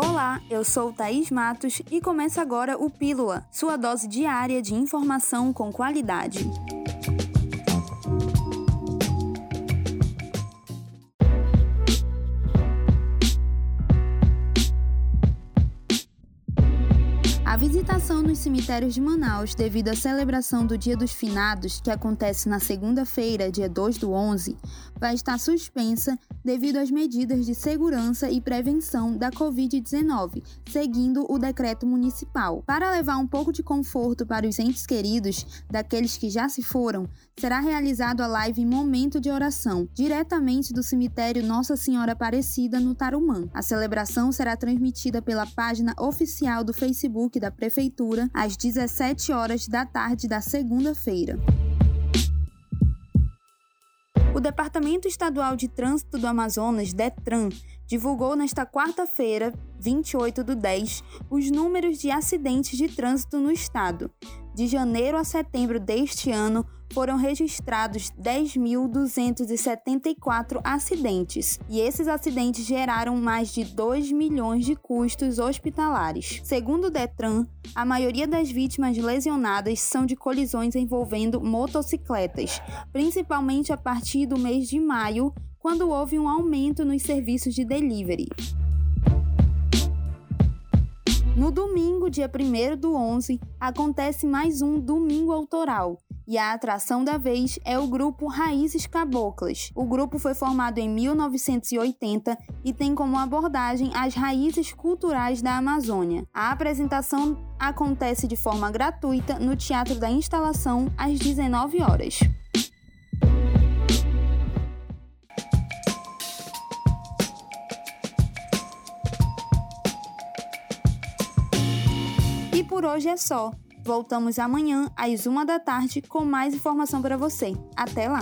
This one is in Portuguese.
Olá, eu sou Thaís Matos e começa agora o Pílula, sua dose diária de informação com qualidade. A visitação nos cemitérios de Manaus devido à celebração do Dia dos Finados, que acontece na segunda-feira, dia 2 do 11, vai estar suspensa devido às medidas de segurança e prevenção da Covid-19, seguindo o decreto municipal. Para levar um pouco de conforto para os entes queridos daqueles que já se foram, será realizado a live Momento de Oração, diretamente do cemitério Nossa Senhora Aparecida, no Tarumã. A celebração será transmitida pela página oficial do Facebook da Prefeitura às 17 horas da tarde da segunda-feira. O Departamento Estadual de Trânsito do Amazonas, DETRAN, divulgou nesta quarta-feira, 28 do 10, os números de acidentes de trânsito no estado. De janeiro a setembro deste ano, foram registrados 10.274 acidentes, e esses acidentes geraram mais de 2 milhões de custos hospitalares. Segundo o Detran, a maioria das vítimas lesionadas são de colisões envolvendo motocicletas, principalmente a partir do mês de maio, quando houve um aumento nos serviços de delivery. No domingo, dia 1 do 11, acontece mais um Domingo Autoral, e a atração da vez é o grupo Raízes Caboclas. O grupo foi formado em 1980 e tem como abordagem as raízes culturais da Amazônia. A apresentação acontece de forma gratuita no Teatro da Instalação às 19 horas. E por hoje é só. Voltamos amanhã às uma da tarde com mais informação para você. Até lá!